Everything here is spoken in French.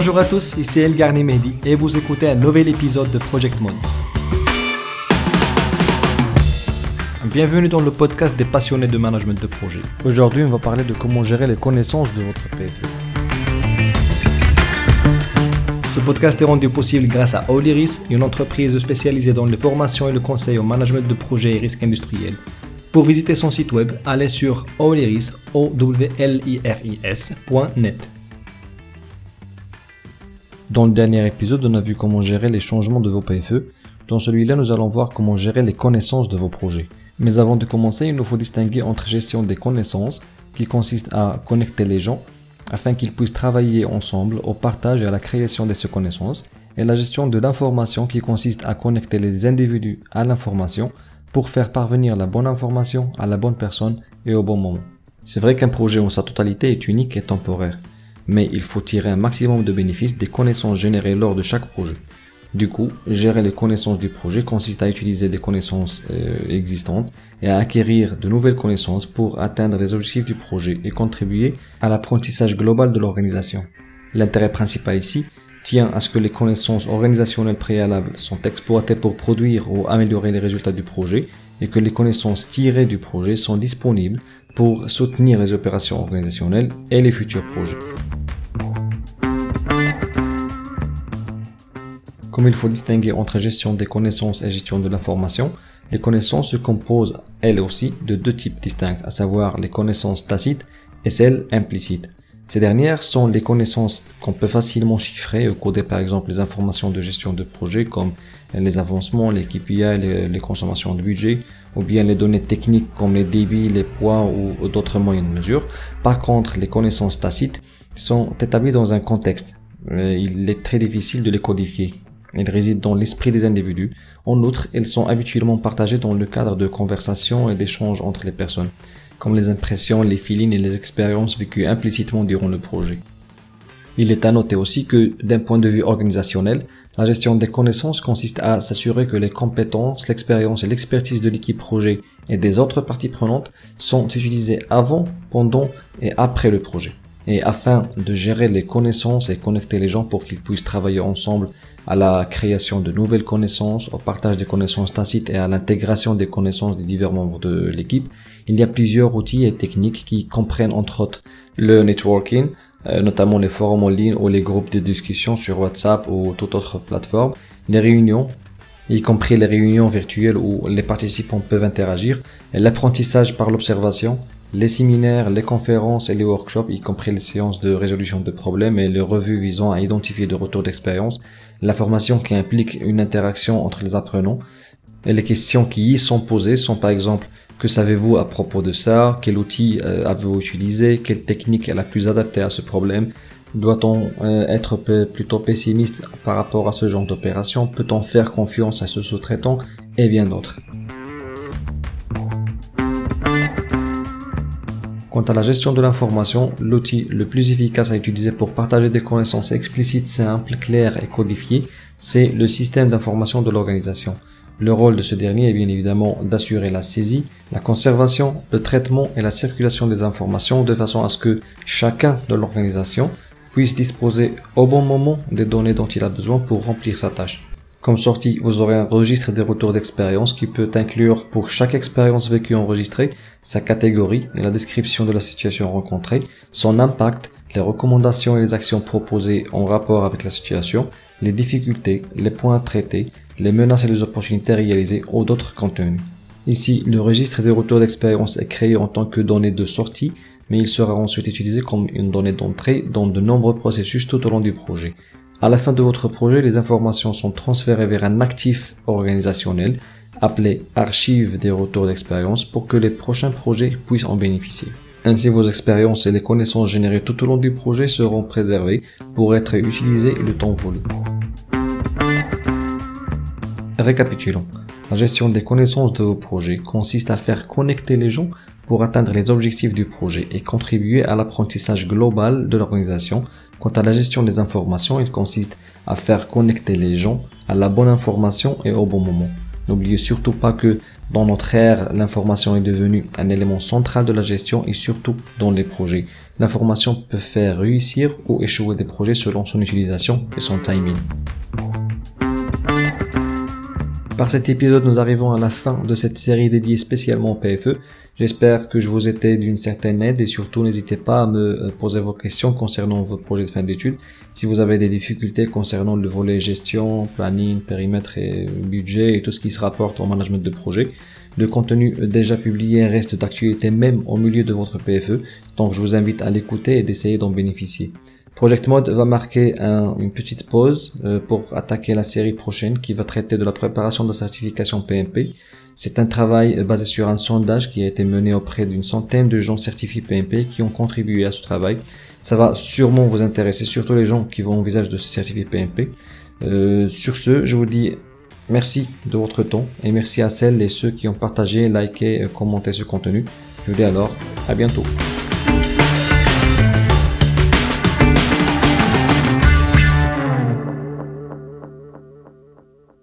Bonjour à tous, ici El Mehdi et vous écoutez un nouvel épisode de Project Mode. Bienvenue dans le podcast des passionnés de management de projet. Aujourd'hui, on va parler de comment gérer les connaissances de votre PFE. Ce podcast est rendu possible grâce à Oliris, une entreprise spécialisée dans les formations et le conseil au management de projets et risques industriels. Pour visiter son site web, allez sur oliris.net. Dans le dernier épisode, on a vu comment gérer les changements de vos PFE. Dans celui-là, nous allons voir comment gérer les connaissances de vos projets. Mais avant de commencer, il nous faut distinguer entre gestion des connaissances, qui consiste à connecter les gens afin qu'ils puissent travailler ensemble au partage et à la création de ces connaissances, et la gestion de l'information qui consiste à connecter les individus à l'information pour faire parvenir la bonne information à la bonne personne et au bon moment. C'est vrai qu'un projet en sa totalité est unique et temporaire, mais il faut tirer un maximum de bénéfices des connaissances générées lors de chaque projet. Du coup, gérer les connaissances du projet consiste à utiliser des connaissances euh, existantes et à acquérir de nouvelles connaissances pour atteindre les objectifs du projet et contribuer à l'apprentissage global de l'organisation. L'intérêt principal ici tient à ce que les connaissances organisationnelles préalables sont exploitées pour produire ou améliorer les résultats du projet et que les connaissances tirées du projet sont disponibles pour soutenir les opérations organisationnelles et les futurs projets. Comme il faut distinguer entre gestion des connaissances et gestion de l'information, les connaissances se composent elles aussi de deux types distincts, à savoir les connaissances tacites et celles implicites. Ces dernières sont les connaissances qu'on peut facilement chiffrer ou coder par exemple les informations de gestion de projet comme les avancements, les KPI, les, consommations de budget ou bien les données techniques comme les débits, les poids ou d'autres moyens de mesure. Par contre, les connaissances tacites sont établies dans un contexte. Il est très difficile de les codifier. Elles résident dans l'esprit des individus. En outre, elles sont habituellement partagées dans le cadre de conversations et d'échanges entre les personnes, comme les impressions, les feelings et les expériences vécues implicitement durant le projet. Il est à noter aussi que, d'un point de vue organisationnel, la gestion des connaissances consiste à s'assurer que les compétences, l'expérience et l'expertise de l'équipe projet et des autres parties prenantes sont utilisées avant, pendant et après le projet. Et afin de gérer les connaissances et connecter les gens pour qu'ils puissent travailler ensemble à la création de nouvelles connaissances, au partage des connaissances tacites et à l'intégration des connaissances des divers membres de l'équipe, il y a plusieurs outils et techniques qui comprennent entre autres le networking, euh, notamment les forums en ligne ou les groupes de discussion sur WhatsApp ou toute autre plateforme, les réunions, y compris les réunions virtuelles où les participants peuvent interagir, l'apprentissage par l'observation, les séminaires, les conférences et les workshops, y compris les séances de résolution de problèmes et les revues visant à identifier des retours d'expérience, la formation qui implique une interaction entre les apprenants, et les questions qui y sont posées sont par exemple que savez-vous à propos de ça? Quel outil euh, avez-vous utilisé? Quelle technique est la plus adaptée à ce problème? Doit-on euh, être plutôt pessimiste par rapport à ce genre d'opération? Peut-on faire confiance à ce sous-traitant? Et bien d'autres. Quant à la gestion de l'information, l'outil le plus efficace à utiliser pour partager des connaissances explicites, simples, claires et codifiées, c'est le système d'information de l'organisation. Le rôle de ce dernier est bien évidemment d'assurer la saisie, la conservation, le traitement et la circulation des informations de façon à ce que chacun de l'organisation puisse disposer au bon moment des données dont il a besoin pour remplir sa tâche. Comme sortie, vous aurez un registre des retours d'expérience qui peut inclure pour chaque expérience vécue enregistrée sa catégorie et la description de la situation rencontrée, son impact, les recommandations et les actions proposées en rapport avec la situation, les difficultés, les points traités, les menaces et les opportunités réalisées ou d'autres contenus. Ici, le registre des retours d'expérience est créé en tant que donnée de sortie, mais il sera ensuite utilisé comme une donnée d'entrée dans de nombreux processus tout au long du projet. À la fin de votre projet, les informations sont transférées vers un actif organisationnel appelé archive des retours d'expérience pour que les prochains projets puissent en bénéficier. Ainsi, vos expériences et les connaissances générées tout au long du projet seront préservées pour être utilisées le temps voulu. Récapitulons. La gestion des connaissances de vos projets consiste à faire connecter les gens pour atteindre les objectifs du projet et contribuer à l'apprentissage global de l'organisation Quant à la gestion des informations, il consiste à faire connecter les gens à la bonne information et au bon moment. N'oubliez surtout pas que Dans notre ère, l'information est devenue un élément central de la gestion et surtout dans les projets. L'information peut faire réussir ou échouer des projets selon son utilisation et son timing. Par cet épisode, nous arrivons à la fin de cette série dédiée spécialement au PFE. J'espère que je vous étais d'une certaine aide et surtout n'hésitez pas à me euh, poser vos questions concernant votre projet de fin d'études. Si vous avez des difficultés concernant le volet gestion, planning, périmètre et budget et tout ce qui se rapporte au management de projet, le contenu déjà publié reste d'actualité même au milieu de votre PFE, donc je vous invite à l'écouter et d'essayer d'en bénéficier. Project Mode va marquer une petite pause euh, pour attaquer la série prochaine qui va traiter de la préparation de la certification PMP. C'est un travail basé sur un sondage qui a été mené auprès d'une centaine de gens certifiés PMP qui ont contribué à ce travail. Ça va sûrement vous intéresser, surtout les gens qui vont envisager de se certifier PMP. Euh, sur ce, je vous dis merci de votre temps et merci à celles et ceux qui ont partagé, liké, commenté ce contenu. Je vous dis alors à bientôt.